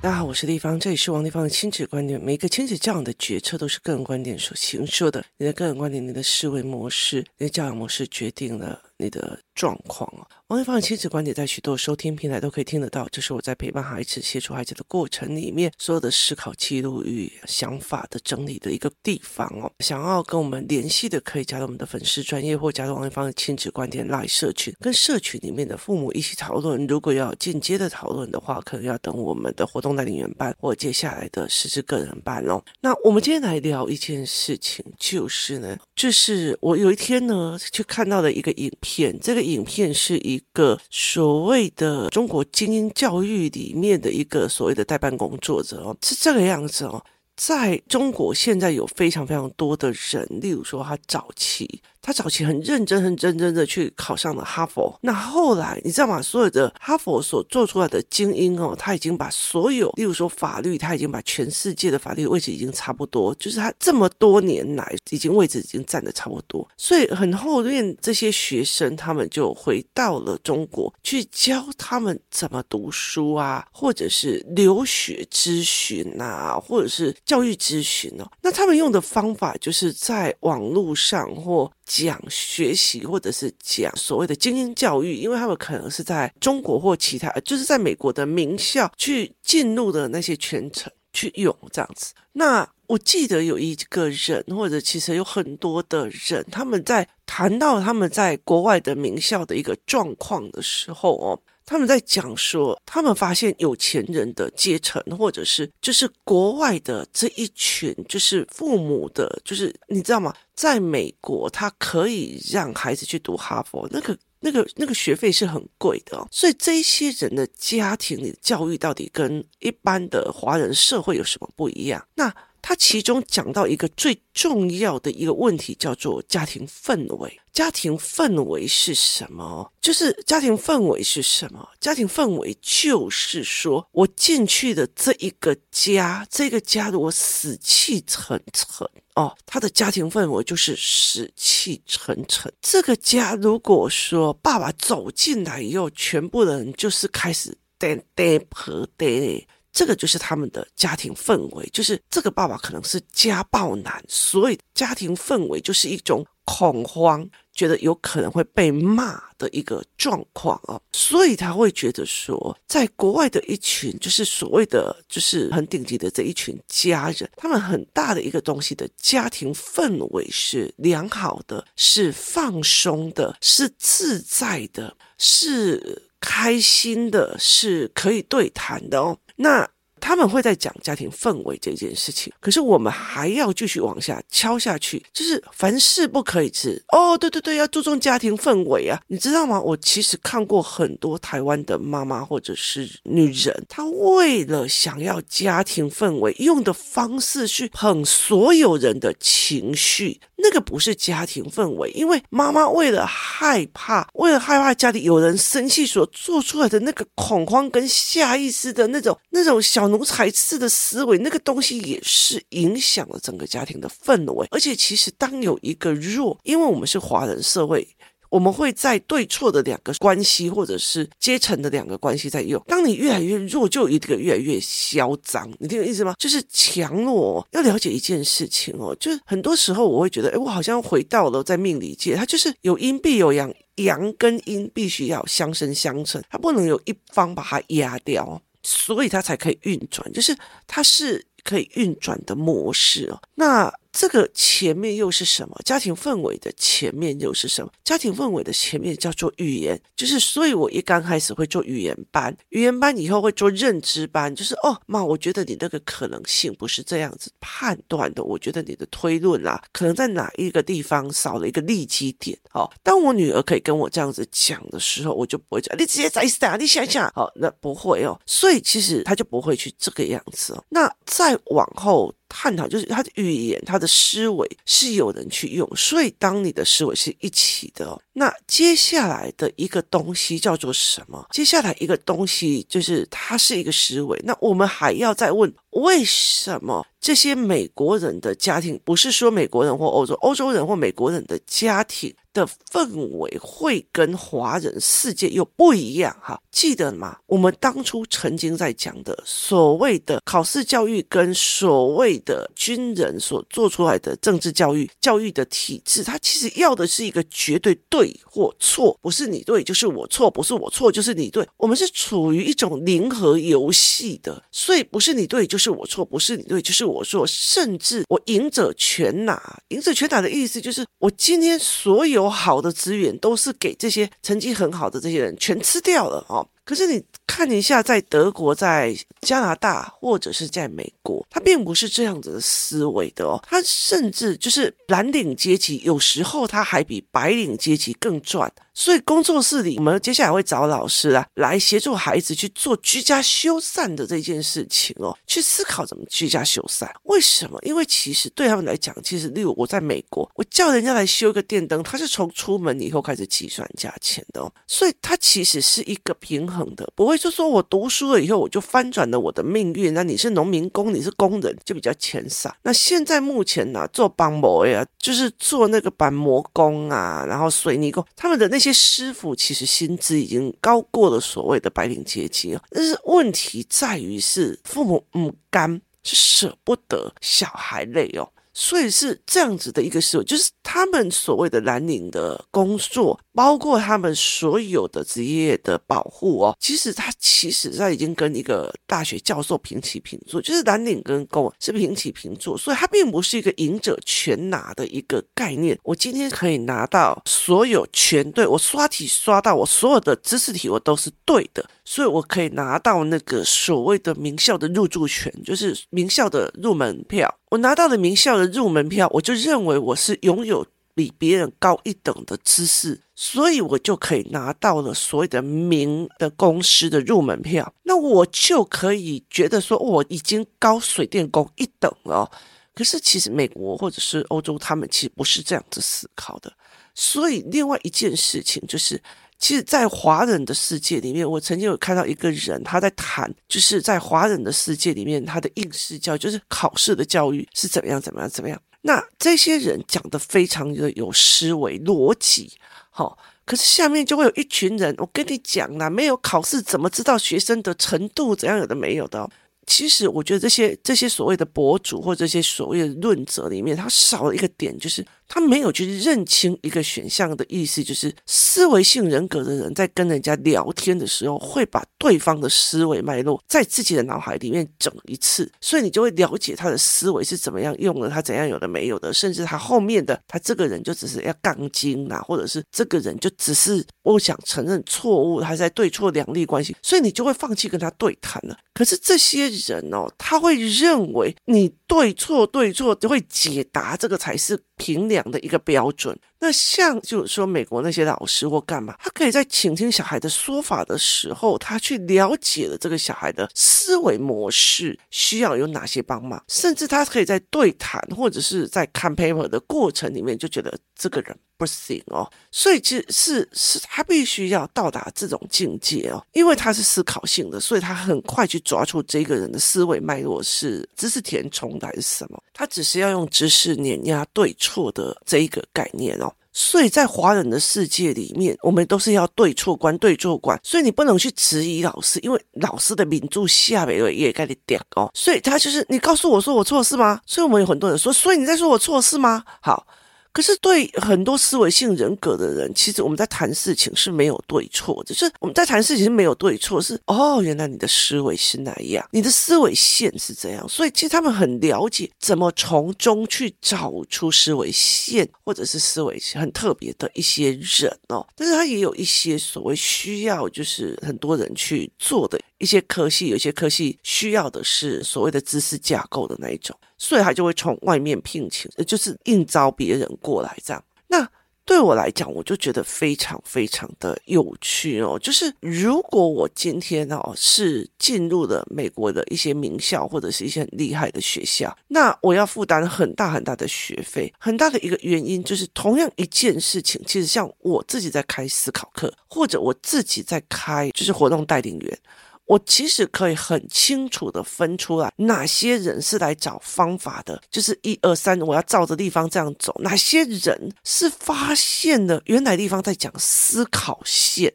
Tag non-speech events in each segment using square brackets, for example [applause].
大家好，我是丽芳，这里是王丽芳的亲子观点。每一个亲子教养的决策都是个人观点所形塑的。你的个人观点、你的思维模式、你的教养模式，决定了你的状况啊。王丽芳的亲子观点在许多收听平台都可以听得到。这是我在陪伴孩子、协助孩子的过程里面，所有的思考记录与想法的整理的一个地方哦。想要跟我们联系的，可以加入我们的粉丝专业，或加入王丽芳的亲子观点 LINE 社群，跟社群里面的父母一起讨论。如果要间接的讨论的话，可能要等我们的活动带领员班或接下来的实质个人班哦。那我们今天来聊一件事情，就是呢，就是我有一天呢，去看到了一个影片，这个影片是以一个。所谓的中国精英教育里面的一个所谓的代办工作者哦，是这个样子哦，在中国现在有非常非常多的人，例如说他早期。他早期很认真、很认真的去考上了哈佛。那后来你知道吗？所有的哈佛所做出来的精英哦，他已经把所有，例如说法律，他已经把全世界的法律位置已经差不多，就是他这么多年来已经位置已经占得差不多。所以很后面这些学生，他们就回到了中国去教他们怎么读书啊，或者是留学咨询啊，或者是教育咨询哦。那他们用的方法就是在网络上或讲学习，或者是讲所谓的精英教育，因为他们可能是在中国或其他，就是在美国的名校去进入的那些全程去用这样子。那我记得有一个人，或者其实有很多的人，他们在谈到他们在国外的名校的一个状况的时候哦。他们在讲说，他们发现有钱人的阶层，或者是就是国外的这一群，就是父母的，就是你知道吗？在美国，他可以让孩子去读哈佛，那个、那个、那个学费是很贵的。所以这些人的家庭里的教育到底跟一般的华人社会有什么不一样？那他其中讲到一个最重要的一个问题，叫做家庭氛围。家庭氛围是什么？就是家庭氛围是什么？家庭氛围就是说我进去的这一个家，这个家的我死气沉沉哦，他的家庭氛围就是死气沉沉。这个家如果说爸爸走进来以后，全部人就是开始颠颠和颠。这个就是他们的家庭氛围，就是这个爸爸可能是家暴男，所以家庭氛围就是一种恐慌，觉得有可能会被骂的一个状况啊，所以他会觉得说，在国外的一群就是所谓的就是很顶级的这一群家人，他们很大的一个东西的家庭氛围是良好的，是放松的，是自在的，是开心的，是可以对谈的哦。那他们会在讲家庭氛围这件事情，可是我们还要继续往下敲下去，就是凡事不可以吃哦，对对对，要注重家庭氛围啊，你知道吗？我其实看过很多台湾的妈妈或者是女人，她为了想要家庭氛围，用的方式去捧所有人的情绪。那个不是家庭氛围，因为妈妈为了害怕，为了害怕家里有人生气所做出来的那个恐慌跟下意识的那种那种小奴才式的思维，那个东西也是影响了整个家庭的氛围。而且，其实当有一个弱，因为我们是华人社会。我们会在对错的两个关系，或者是阶层的两个关系在用。当你越来越弱，就一个越来越嚣张。你听我意思吗？就是强弱要了解一件事情哦，就是很多时候我会觉得，哎，我好像回到了在命理界，它就是有阴必有阳，阳跟阴必须要相生相成，它不能有一方把它压掉，所以它才可以运转，就是它是可以运转的模式哦。那。这个前面又是什么？家庭氛围的前面又是什么？家庭氛围的前面叫做语言，就是所以我一刚开始会做语言班，语言班以后会做认知班，就是哦妈，我觉得你那个可能性不是这样子判断的，我觉得你的推论啦，可能在哪一个地方少了一个立基点。哦，当我女儿可以跟我这样子讲的时候，我就不会讲，你直接在打，你想想，哦，那不会哦，所以其实他就不会去这个样子哦。那再往后。探讨就是他的语言，他的思维是有人去用，所以当你的思维是一起的，那接下来的一个东西叫做什么？接下来一个东西就是它是一个思维。那我们还要再问，为什么这些美国人的家庭，不是说美国人或欧洲，欧洲人或美国人的家庭？的氛围会跟华人世界又不一样哈，记得吗？我们当初曾经在讲的所谓的考试教育跟所谓的军人所做出来的政治教育教育的体制，它其实要的是一个绝对对或错，不是你对就是我错，不是我错就是你对。我们是处于一种零和游戏的，所以不是你对就是我错，不是你对就是我错，甚至我赢者全拿。赢者全拿的意思就是我今天所有。好的资源都是给这些成绩很好的这些人全吃掉了哦。可是你看一下，在德国、在加拿大或者是在美国，他并不是这样子的思维的哦。他甚至就是蓝领阶级，有时候他还比白领阶级更赚。所以工作室里，我们接下来会找老师啊，来协助孩子去做居家修缮的这件事情哦，去思考怎么居家修缮。为什么？因为其实对他们来讲，其实例如我在美国，我叫人家来修一个电灯，他是从出门以后开始计算价钱的哦。所以它其实是一个平衡的，不会说说我读书了以后我就翻转了我的命运。那你是农民工，你是工人，就比较钱少。那现在目前呢、啊，做板模呀，就是做那个板模工啊，然后水泥工，他们的那些。这些师傅其实薪资已经高过了所谓的白领阶级啊，但是问题在于是父母不甘，是舍不得小孩累哦。所以是这样子的一个思维，就是他们所谓的蓝领的工作，包括他们所有的职业的保护哦，其实他其实他已经跟一个大学教授平起平坐，就是蓝领跟工是平起平坐，所以它并不是一个赢者全拿的一个概念。我今天可以拿到所有全对，我刷题刷到我所有的知识题我都是对的，所以我可以拿到那个所谓的名校的入住权，就是名校的入门票。我拿到了名校的入门票，我就认为我是拥有比别人高一等的知识，所以我就可以拿到了所谓的名的公司的入门票。那我就可以觉得说，我已经高水电工一等了。可是其实美国或者是欧洲，他们其实不是这样子思考的。所以另外一件事情就是。其实，在华人的世界里面，我曾经有看到一个人，他在谈，就是在华人的世界里面，他的应试教育，就是考试的教育是怎么样，怎么样，怎么样。那这些人讲的非常的有思维逻辑，好，可是下面就会有一群人，我跟你讲啦，没有考试怎么知道学生的程度怎样？有的没有的。其实我觉得这些这些所谓的博主或这些所谓的论者里面，他少了一个点，就是。他没有去认清一个选项的意思，就是思维性人格的人在跟人家聊天的时候，会把对方的思维脉络在自己的脑海里面整一次，所以你就会了解他的思维是怎么样用的，他怎样有的没有的，甚至他后面的他这个人就只是要杠精啊，或者是这个人就只是我想承认错误，还在对错两立关系，所以你就会放弃跟他对谈了。可是这些人哦，他会认为你 [laughs] 对错对错就会解答，这个才是评量的一个标准。那像就是说，美国那些老师或干嘛，他可以在倾听小孩的说法的时候，他去了解了这个小孩的思维模式需要有哪些帮忙，甚至他可以在对谈或者是在看 paper 的过程里面就觉得这个人不行哦。所以其实是是他必须要到达这种境界哦，因为他是思考性的，所以他很快去抓住这个人的思维脉络是知识填充的还是什么，他只是要用知识碾压对错的这一个概念哦。所以在华人的世界里面，我们都是要对错观、对错观，所以你不能去质疑老师，因为老师的名著下面也该你点哦。所以他就是你告诉我说我错是吗？所以我们有很多人说，所以你在说我错是吗？好。可是对很多思维性人格的人，其实我们在谈事情是没有对错，就是我们在谈事情是没有对错，是哦，原来你的思维是那样，你的思维线是这样，所以其实他们很了解怎么从中去找出思维线，或者是思维很特别的一些人哦。但是他也有一些所谓需要，就是很多人去做的一些科系，有些科系需要的是所谓的知识架构的那一种。所以他就会从外面聘请，就是应招别人过来这样。那对我来讲，我就觉得非常非常的有趣哦。就是如果我今天哦是进入了美国的一些名校或者是一些很厉害的学校，那我要负担很大很大的学费。很大的一个原因就是，同样一件事情，其实像我自己在开思考课，或者我自己在开就是活动带领员。我其实可以很清楚的分出来，哪些人是来找方法的，就是一二三，我要照着地方这样走；哪些人是发现了原来地方在讲思考线，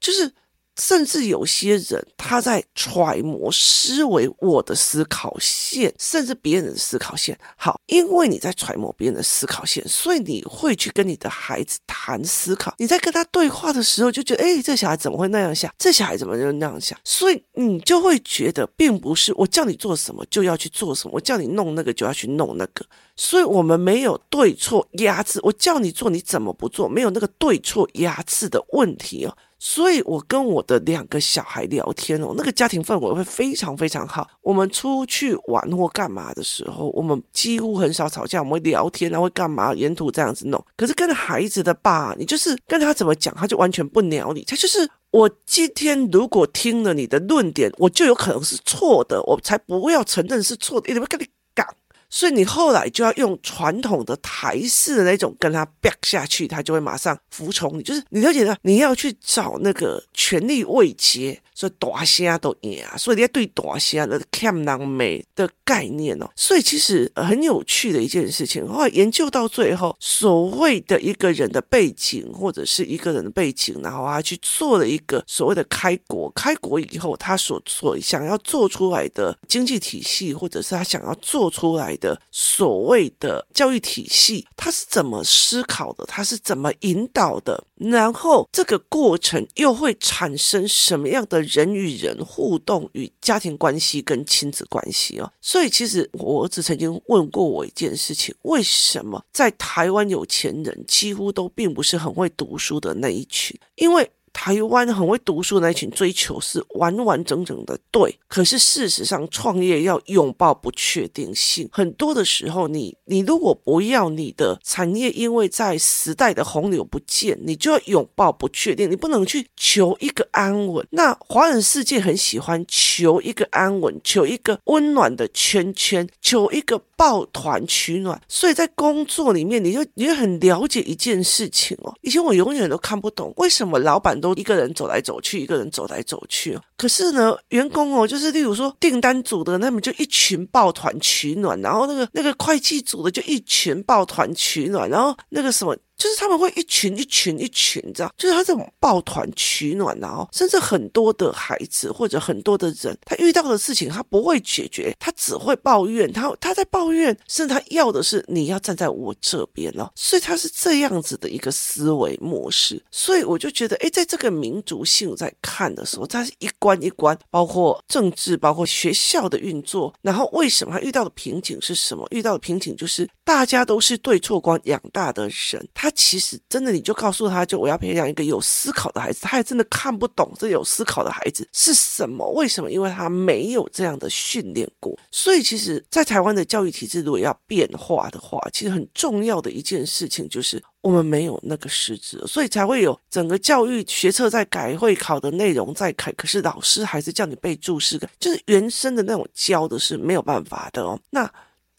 就是。甚至有些人他在揣摩思维我的思考线，甚至别人的思考线。好，因为你在揣摩别人的思考线，所以你会去跟你的孩子谈思考。你在跟他对话的时候，就觉得，哎，这小孩怎么会那样想？这小孩怎么就那样想？所以你就会觉得，并不是我叫你做什么就要去做什么，我叫你弄那个就要去弄那个。所以我们没有对错压制，我叫你做你怎么不做，没有那个对错压制的问题哦。所以，我跟我的两个小孩聊天哦，那个家庭氛围会非常非常好。我们出去玩或干嘛的时候，我们几乎很少吵架，我们会聊天，然后会干嘛，沿途这样子弄。可是跟孩子的爸，你就是跟他怎么讲，他就完全不鸟你。他就是我今天如果听了你的论点，我就有可能是错的，我才不要承认是错的，一定会跟你讲。所以你后来就要用传统的台式的那种跟他 back 下去，他就会马上服从你。就是你了解的，你要去找那个权力位阶。所以大虾都赢啊！所以你要对大声的看人美的概念哦。所以其实很有趣的一件事情。后来研究到最后，所谓的一个人的背景或者是一个人的背景，然后他去做了一个所谓的开国。开国以后，他所所想要做出来的经济体系，或者是他想要做出来的所谓的教育体系，他是怎么思考的？他是怎么引导的？然后这个过程又会产生什么样的人与人互动与家庭关系跟亲子关系哦？所以其实我儿子曾经问过我一件事情：为什么在台湾有钱人几乎都并不是很会读书的那一群？因为台湾很会读书的那群追求是完完整整的对，可是事实上创业要拥抱不确定性，很多的时候你你如果不要你的产业，因为在时代的洪流不见，你就要拥抱不确定，你不能去求一个安稳。那华人世界很喜欢求一个安稳，求一个温暖的圈圈，求一个抱团取暖。所以在工作里面，你就你就很了解一件事情哦。以前我永远都看不懂为什么老板。都一个人走来走去，一个人走来走去。可是呢，员工哦，就是例如说订单组的，那么就一群抱团取暖，然后那个那个会计组的就一群抱团取暖，然后那个什么。就是他们会一群一群一群这样，就是他这种抱团取暖，然后甚至很多的孩子或者很多的人，他遇到的事情他不会解决，他只会抱怨，他他在抱怨，甚至他要的是你要站在我这边哦，所以他是这样子的一个思维模式，所以我就觉得，哎，在这个民族性在看的时候，他是一关一关，包括政治，包括学校的运作，然后为什么他遇到的瓶颈是什么？遇到的瓶颈就是大家都是对错观养大的人，他。其实真的，你就告诉他，就我要培养一个有思考的孩子，他还真的看不懂这有思考的孩子是什么？为什么？因为他没有这样的训练过。所以，其实，在台湾的教育体制如果要变化的话，其实很重要的一件事情就是我们没有那个师资，所以才会有整个教育学测在改，会考的内容在改，可是老师还是叫你背注释，就是原生的那种教的是没有办法的哦。那。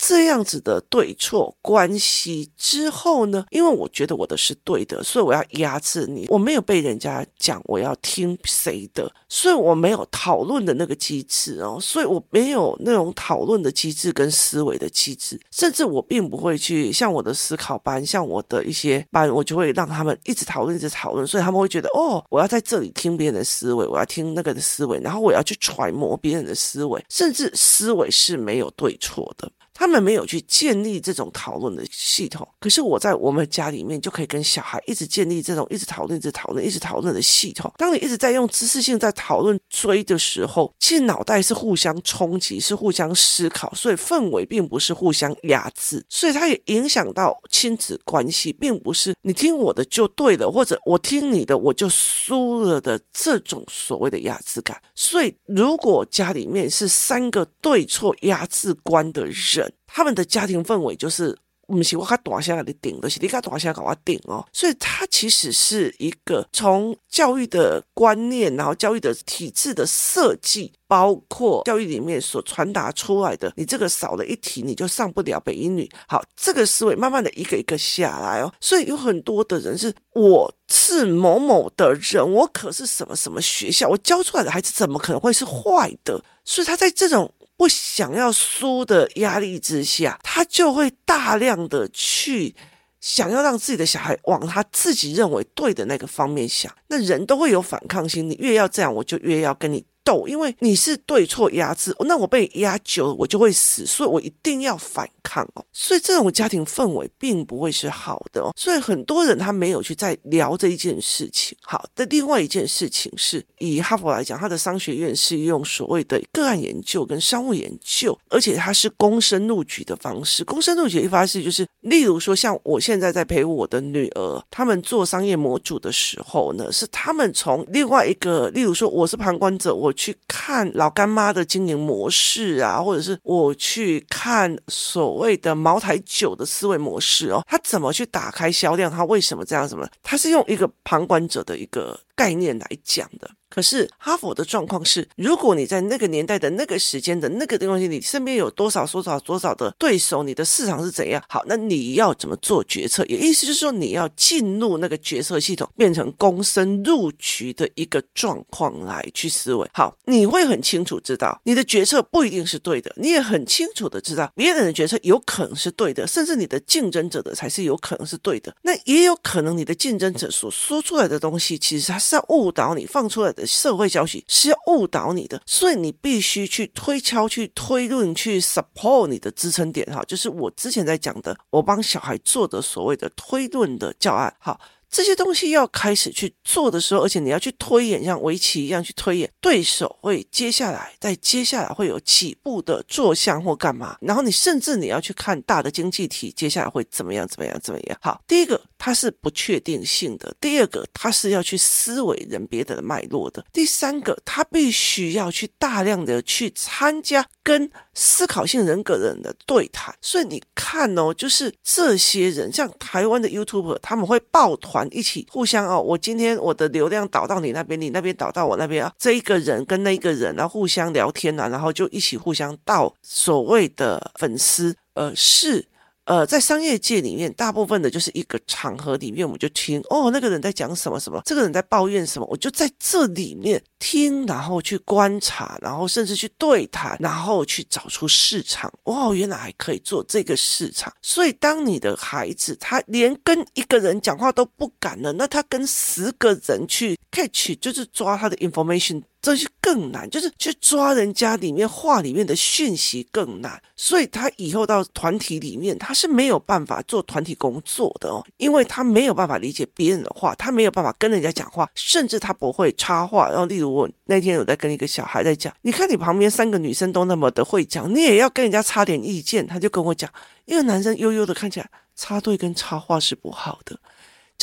这样子的对错关系之后呢，因为我觉得我的是对的，所以我要压制你。我没有被人家讲我要听谁的，所以我没有讨论的那个机制哦，所以我没有那种讨论的机制跟思维的机制，甚至我并不会去像我的思考班，像我的一些班，我就会让他们一直讨论，一直讨论，所以他们会觉得哦，我要在这里听别人的思维，我要听那个的思维，然后我要去揣摩别人的思维，甚至思维是没有对错的。他们没有去建立这种讨论的系统，可是我在我们家里面就可以跟小孩一直建立这种一直讨论、一直讨论、一直讨论的系统。当你一直在用知识性在讨论追的时候，其实脑袋是互相冲击，是互相思考，所以氛围并不是互相压制，所以它也影响到亲子关系，并不是你听我的就对了，或者我听你的我就输了的这种所谓的压制感。所以如果家里面是三个对错压制观的人，他们的家庭氛围就是不是我卡大声给你顶，都是你卡大声给我顶哦。所以它其实是一个从教育的观念，然后教育的体制的设计。包括教育里面所传达出来的，你这个少了一题，你就上不了北一女。好，这个思维慢慢的一个一个下来哦。所以有很多的人是，我是某某的人，我可是什么什么学校，我教出来的孩子怎么可能会是坏的？所以他在这种不想要输的压力之下，他就会大量的去想要让自己的小孩往他自己认为对的那个方面想。那人都会有反抗心，你越要这样，我就越要跟你。斗，因为你是对错压制，那我被压久了，我就会死，所以我一定要反抗哦。所以这种家庭氛围并不会是好的哦。所以很多人他没有去再聊这一件事情。好的，另外一件事情是以哈佛来讲，他的商学院是用所谓的个案研究跟商务研究，而且它是公申录取的方式。公申录取的方式就是，例如说像我现在在陪我的女儿，他们做商业模组的时候呢，是他们从另外一个，例如说我是旁观者，我。去看老干妈的经营模式啊，或者是我去看所谓的茅台酒的思维模式哦，他怎么去打开销量？他为什么这样？什么？他是用一个旁观者的一个概念来讲的。可是哈佛的状况是，如果你在那个年代的那个时间的那个东西，你身边有多少多少多少的对手，你的市场是怎样？好，那你要怎么做决策？也意思就是说，你要进入那个决策系统，变成公申入局的一个状况来去思维。好，你会很清楚知道，你的决策不一定是对的，你也很清楚的知道，别人的决策有可能是对的，甚至你的竞争者的才是有可能是对的。那也有可能你的竞争者所说出来的东西，其实他是要误导你放出来的。社会消息是要误导你的，所以你必须去推敲、去推论、去 support 你的支撑点。哈，就是我之前在讲的，我帮小孩做的所谓的推论的教案。好。这些东西要开始去做的时候，而且你要去推演，像围棋一样去推演，对手会接下来，在接下来会有几步的做项或干嘛，然后你甚至你要去看大的经济体接下来会怎么样，怎么样，怎么样。好，第一个它是不确定性的，第二个它是要去思维人别的脉络的，第三个它必须要去大量的去参加跟思考性人格的人的对谈。所以你看哦，就是这些人，像台湾的 YouTuber，他们会抱团。一起互相哦，我今天我的流量导到你那边，你那边导到我那边啊，这一个人跟那一个人然后互相聊天啊，然后就一起互相到所谓的粉丝，呃是。呃，在商业界里面，大部分的就是一个场合里面，我们就听哦，那个人在讲什么什么，这个人在抱怨什么，我就在这里面听，然后去观察，然后甚至去对谈，然后去找出市场。哦，原来还可以做这个市场。所以，当你的孩子他连跟一个人讲话都不敢了，那他跟十个人去 catch，就是抓他的 information。这就更难，就是去抓人家里面话里面的讯息更难，所以他以后到团体里面，他是没有办法做团体工作的哦，因为他没有办法理解别人的话，他没有办法跟人家讲话，甚至他不会插话。然后，例如我那天有在跟一个小孩在讲，你看你旁边三个女生都那么的会讲，你也要跟人家插点意见。他就跟我讲，一个男生悠悠的看起来插队跟插话是不好的。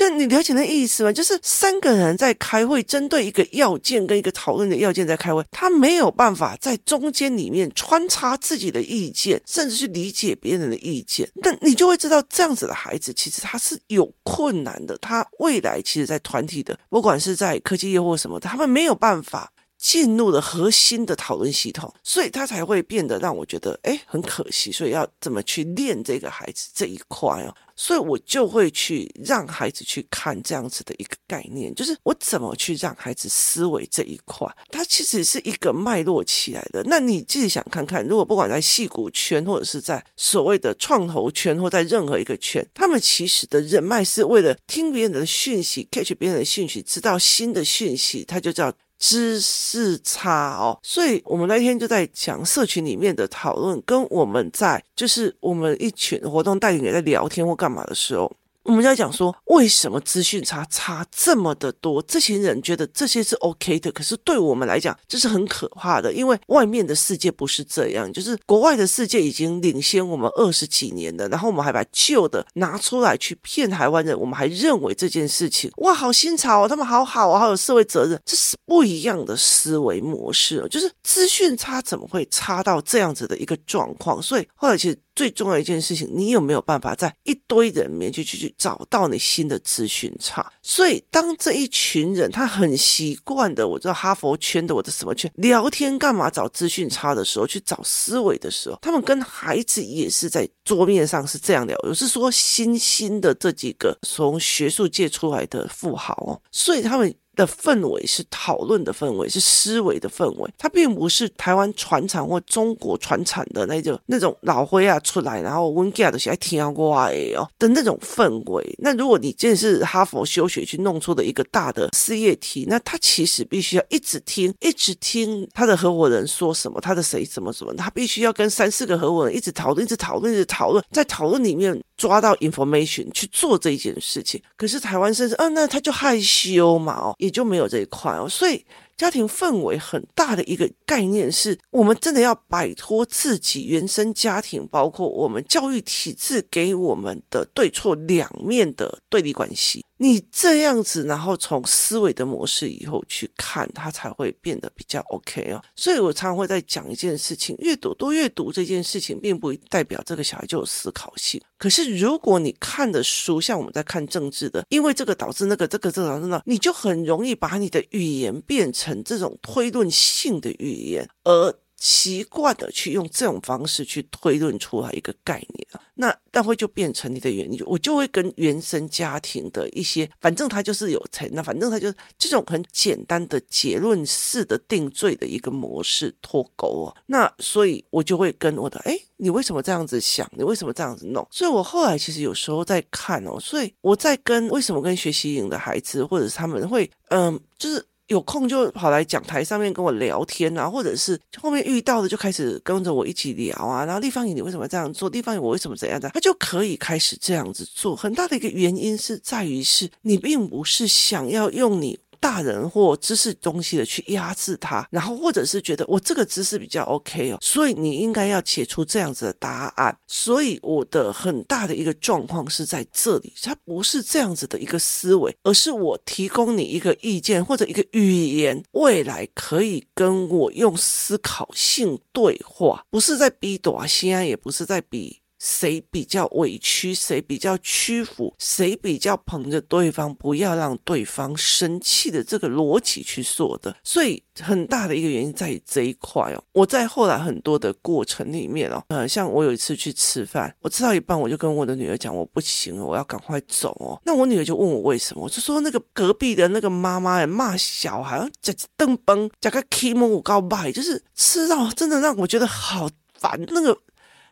就你了解那意思吗？就是三个人在开会，针对一个要件跟一个讨论的要件在开会，他没有办法在中间里面穿插自己的意见，甚至去理解别人的意见。但你就会知道，这样子的孩子其实他是有困难的。他未来其实，在团体的，不管是在科技业或什么，他们没有办法进入了核心的讨论系统，所以他才会变得让我觉得，哎，很可惜。所以要怎么去练这个孩子这一块哦？所以我就会去让孩子去看这样子的一个概念，就是我怎么去让孩子思维这一块，它其实是一个脉络起来的。那你自己想看看，如果不管在戏骨圈，或者是在所谓的创投圈，或在任何一个圈，他们其实的人脉是为了听别人的讯息，catch 别人的讯息，知道新的讯息，他就叫。知识差哦，所以我们那天就在讲社群里面的讨论，跟我们在就是我们一群活动代理人在聊天或干嘛的时候。我们在讲说，为什么资讯差差这么的多？这些人觉得这些是 OK 的，可是对我们来讲，这是很可怕的，因为外面的世界不是这样，就是国外的世界已经领先我们二十几年了，然后我们还把旧的拿出来去骗台湾人，我们还认为这件事情哇，好新潮哦，他们好好啊，好有社会责任，这是不一样的思维模式哦，就是资讯差怎么会差到这样子的一个状况？所以后来其实最重要一件事情，你有没有办法在一堆人面前去去找到你新的资讯差？所以，当这一群人他很习惯的，我知道哈佛圈的，我的什么圈聊天干嘛找资讯差的时候，去找思维的时候，他们跟孩子也是在桌面上是这样聊。我是说，新兴的这几个从学术界出来的富豪哦，所以他们。的氛围是讨论的氛围，是思维的氛围，它并不是台湾传产或中国传产的那种那种老灰啊出来，然后温家的小孩听过哎哦的那种氛围。那如果你真的是哈佛休学去弄出的一个大的事业体，那他其实必须要一直听，一直听他的合伙人说什么，他的谁怎么怎么，他必须要跟三四个合伙人一直讨论，一直讨论，一直讨论，在讨论里面抓到 information 去做这一件事情。可是台湾甚至，嗯、那他就害羞嘛哦。也就没有这一块哦，所以家庭氛围很大的一个概念是，我们真的要摆脱自己原生家庭，包括我们教育体制给我们的对错两面的对立关系。你这样子，然后从思维的模式以后去看，它才会变得比较 OK 哦。所以我常常会在讲一件事情：阅读多阅读这件事情，并不代表这个小孩就有思考性。可是如果你看的书，像我们在看政治的，因为这个导致那个，这个这个导致那，你就很容易把你的语言变成这种推论性的语言，而。习惯的去用这种方式去推论出来一个概念啊，那但会就变成你的原因，我就会跟原生家庭的一些，反正他就是有钱，那反正他就这种很简单的结论式的定罪的一个模式脱钩哦。那所以我就会跟我的，哎，你为什么这样子想？你为什么这样子弄？所以我后来其实有时候在看哦，所以我在跟为什么跟学习营的孩子，或者是他们会，嗯，就是。有空就跑来讲台上面跟我聊天啊，或者是后面遇到的就开始跟着我一起聊啊。然后立方体你为什么这样做？立方体我为什么怎样的？他就可以开始这样子做。很大的一个原因是在于是你并不是想要用你。大人或知识东西的去压制他，然后或者是觉得我这个知识比较 OK 哦，所以你应该要写出这样子的答案。所以我的很大的一个状况是在这里，它不是这样子的一个思维，而是我提供你一个意见或者一个语言，未来可以跟我用思考性对话，不是在比大声，也不是在比。谁比较委屈，谁比较屈服，谁比较捧着对方，不要让对方生气的这个逻辑去做的，所以很大的一个原因在于这一块哦。我在后来很多的过程里面哦，呃，像我有一次去吃饭，我吃到一半，我就跟我的女儿讲，我不行了，我要赶快走哦。那我女儿就问我为什么，我就说那个隔壁的那个妈妈骂小孩，讲灯崩，讲个 K 模五告白，就是吃到真的让我觉得好烦，那个。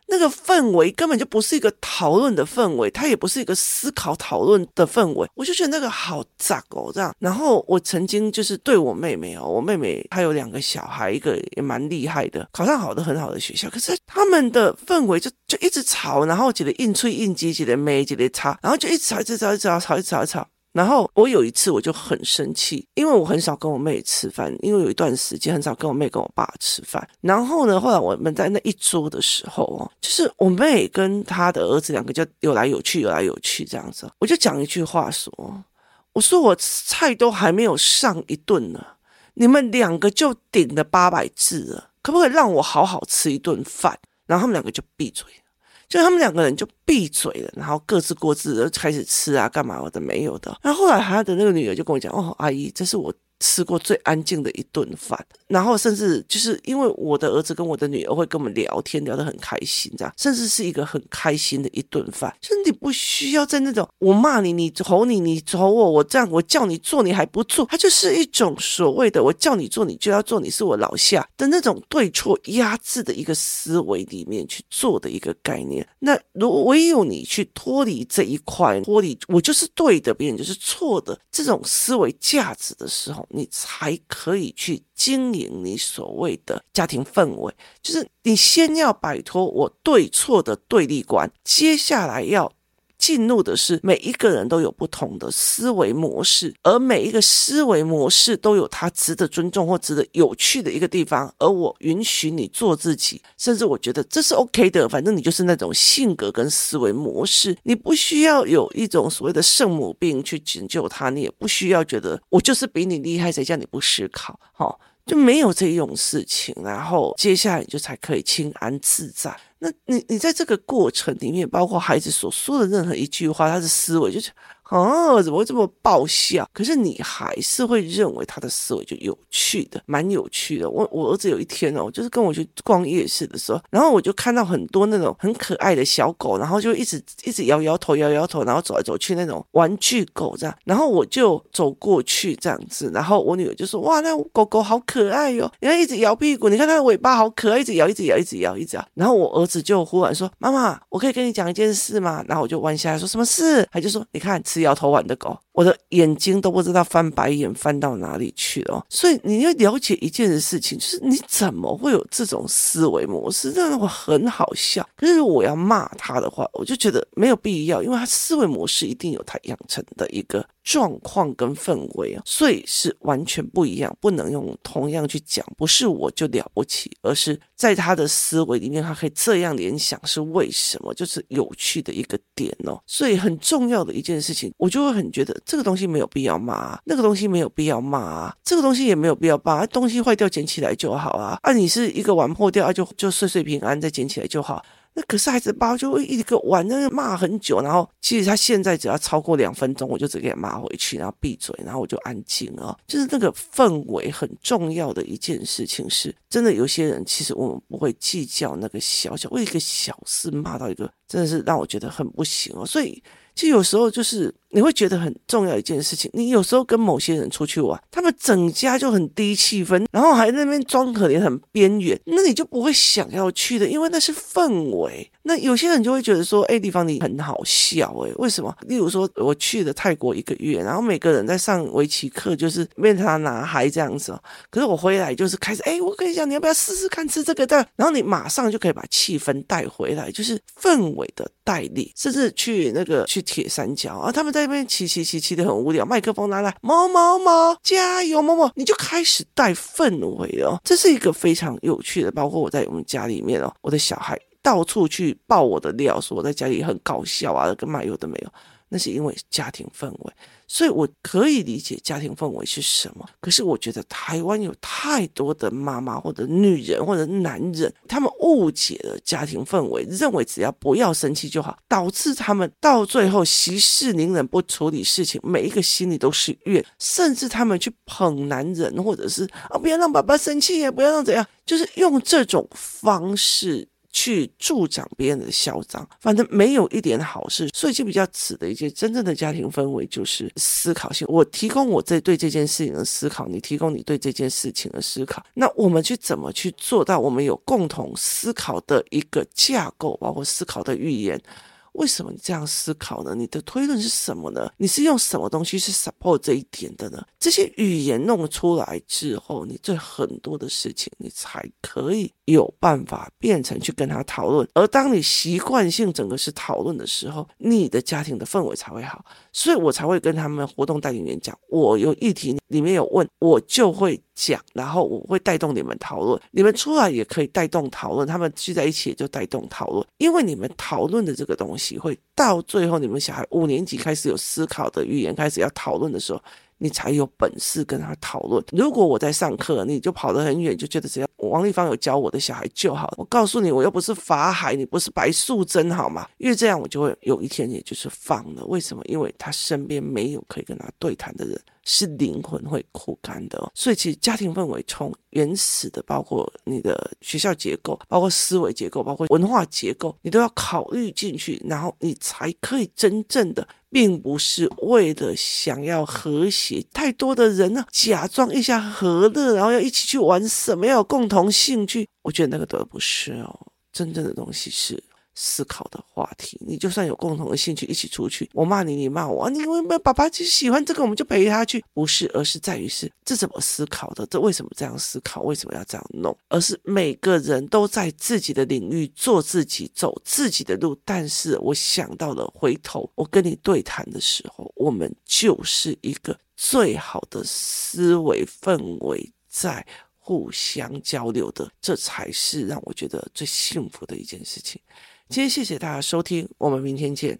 那个氛围根本就不是一个讨论的氛围，它也不是一个思考讨论的氛围，我就觉得那个好杂哦，这样。然后我曾经就是对我妹妹哦，我妹妹她有两个小孩，一个也蛮厉害的，考上好的很好的学校，可是他们的氛围就就一直吵，然后觉得硬吹硬挤，觉得没，觉得差，然后就一直吵，一直吵，一直吵，吵一直吵，一直吵。然后我有一次我就很生气，因为我很少跟我妹吃饭，因为有一段时间很少跟我妹跟我爸吃饭。然后呢，后来我们在那一桌的时候哦，就是我妹跟她的儿子两个就有来有去，有来有去这样子。我就讲一句话说：“我说我菜都还没有上一顿呢，你们两个就顶了八百字了，可不可以让我好好吃一顿饭？”然后他们两个就闭嘴。就他们两个人就闭嘴了，然后各自过自的开始吃啊，干嘛我的没有的。然后后来他的那个女儿就跟我讲：“哦，阿姨，这是我。”吃过最安静的一顿饭，然后甚至就是因为我的儿子跟我的女儿会跟我们聊天，聊得很开心，这样，甚至是一个很开心的一顿饭。就是你不需要在那种我骂你，你吼你，你吼我，我这样我叫你做你还不做，它就是一种所谓的我叫你做你就要做，你是我老下的那种对错压制的一个思维里面去做的一个概念。那如果唯有你去脱离这一块，脱离我就是对的，别人就是错的这种思维价值的时候。你才可以去经营你所谓的家庭氛围，就是你先要摆脱我对错的对立观，接下来要。进入的是每一个人都有不同的思维模式，而每一个思维模式都有他值得尊重或值得有趣的一个地方。而我允许你做自己，甚至我觉得这是 OK 的。反正你就是那种性格跟思维模式，你不需要有一种所谓的圣母病去拯救他，你也不需要觉得我就是比你厉害，谁叫你不思考？好。就没有这种事情，然后接下来你就才可以清安自在。那你你在这个过程里面，包括孩子所说的任何一句话，他的思维就是。哦，怎么会这么爆笑？可是你还是会认为他的思维就有趣的，蛮有趣的。我我儿子有一天哦，就是跟我去逛夜市的时候，然后我就看到很多那种很可爱的小狗，然后就一直一直摇摇头，摇摇头，然后走来走去那种玩具狗这样。然后我就走过去这样子，然后我女儿就说：“哇，那狗狗好可爱哟！你看一直摇屁股，你看它的尾巴好可爱，一直摇，一直摇，一直摇，一直摇。”然后我儿子就忽然说：“妈妈，我可以跟你讲一件事吗？”然后我就弯下来说：“什么事？”他就说：“你看。”摇头玩的狗，我的眼睛都不知道翻白眼翻到哪里去了。所以你要了解一件事情，就是你怎么会有这种思维模式，让我很好笑。可是我要骂他的话，我就觉得没有必要，因为他思维模式一定有他养成的一个。状况跟氛围啊，所以是完全不一样，不能用同样去讲。不是我就了不起，而是在他的思维里面，他可以这样联想是为什么？就是有趣的一个点哦。所以很重要的一件事情，我就会很觉得这个东西没有必要骂，那个东西没有必要骂，这个东西也没有必要骂。东西坏掉捡起来就好啊。啊，你是一个碗破掉啊，就就岁岁平安再捡起来就好。那可是孩子爸就会一个玩，那个骂很久，然后其实他现在只要超过两分钟，我就直接给他骂回去，然后闭嘴，然后我就安静了。就是那个氛围很重要的一件事情是，真的有些人其实我们不会计较那个小小为一个小事骂到一个，真的是让我觉得很不行哦。所以。其实有时候就是你会觉得很重要一件事情，你有时候跟某些人出去玩，他们整家就很低气氛，然后还在那边装可怜，很边缘，那你就不会想要去的，因为那是氛围。那有些人就会觉得说，哎，地方你很好笑，哎，为什么？例如说，我去了泰国一个月，然后每个人在上围棋课，就是面他拿嗨这样子哦。可是我回来就是开始，哎，我跟你讲，你要不要试试看吃这个的？然后你马上就可以把气氛带回来，就是氛围的带力，甚至去那个去。铁三角啊，他们在那边骑骑骑骑的很无聊，麦克风拿来，某某某加油，某某，你就开始带氛围哦，这是一个非常有趣的。包括我在我们家里面哦，我的小孩到处去爆我的料，说我在家里很搞笑啊，跟嘛有的没有，那是因为家庭氛围。所以我可以理解家庭氛围是什么，可是我觉得台湾有太多的妈妈或者女人或者男人，他们误解了家庭氛围，认为只要不要生气就好，导致他们到最后息事宁人，不处理事情，每一个心里都是怨，甚至他们去捧男人，或者是啊不要让爸爸生气，也不要让怎样，就是用这种方式。去助长别人的嚣张，反正没有一点好事，所以就比较指的一些真正的家庭氛围就是思考性。我提供我这对这件事情的思考，你提供你对这件事情的思考，那我们去怎么去做到我们有共同思考的一个架构，包括思考的语言。为什么你这样思考呢？你的推论是什么呢？你是用什么东西去 support 这一点的呢？这些语言弄出来之后，你对很多的事情，你才可以有办法变成去跟他讨论。而当你习惯性整个是讨论的时候，你的家庭的氛围才会好。所以我才会跟他们活动带领员讲，我有议题里面有问，我就会讲，然后我会带动你们讨论，你们出来也可以带动讨论，他们聚在一起也就带动讨论，因为你们讨论的这个东西会到最后，你们小孩五年级开始有思考的语言，开始要讨论的时候。你才有本事跟他讨论。如果我在上课，你就跑得很远，就觉得只要王丽芳有教我的小孩就好。我告诉你，我又不是法海，你不是白素贞，好吗？因为这样，我就会有一天也就是放了。为什么？因为他身边没有可以跟他对谈的人。是灵魂会枯干的，所以其实家庭氛围从原始的，包括你的学校结构，包括思维结构，包括文化结构，你都要考虑进去，然后你才可以真正的，并不是为了想要和谐，太多的人呢，假装一下和乐，然后要一起去玩什么，要有共同兴趣，我觉得那个都不是哦，真正的东西是。思考的话题，你就算有共同的兴趣，一起出去，我骂你，你骂我，你为什么爸爸就喜欢这个，我们就陪他去，不是，而是在于是这怎么思考的，这为什么这样思考，为什么要这样弄，而是每个人都在自己的领域做自己，走自己的路，但是我想到了回头，我跟你对谈的时候，我们就是一个最好的思维氛围在互相交流的，这才是让我觉得最幸福的一件事情。今天谢谢大家收听，我们明天见。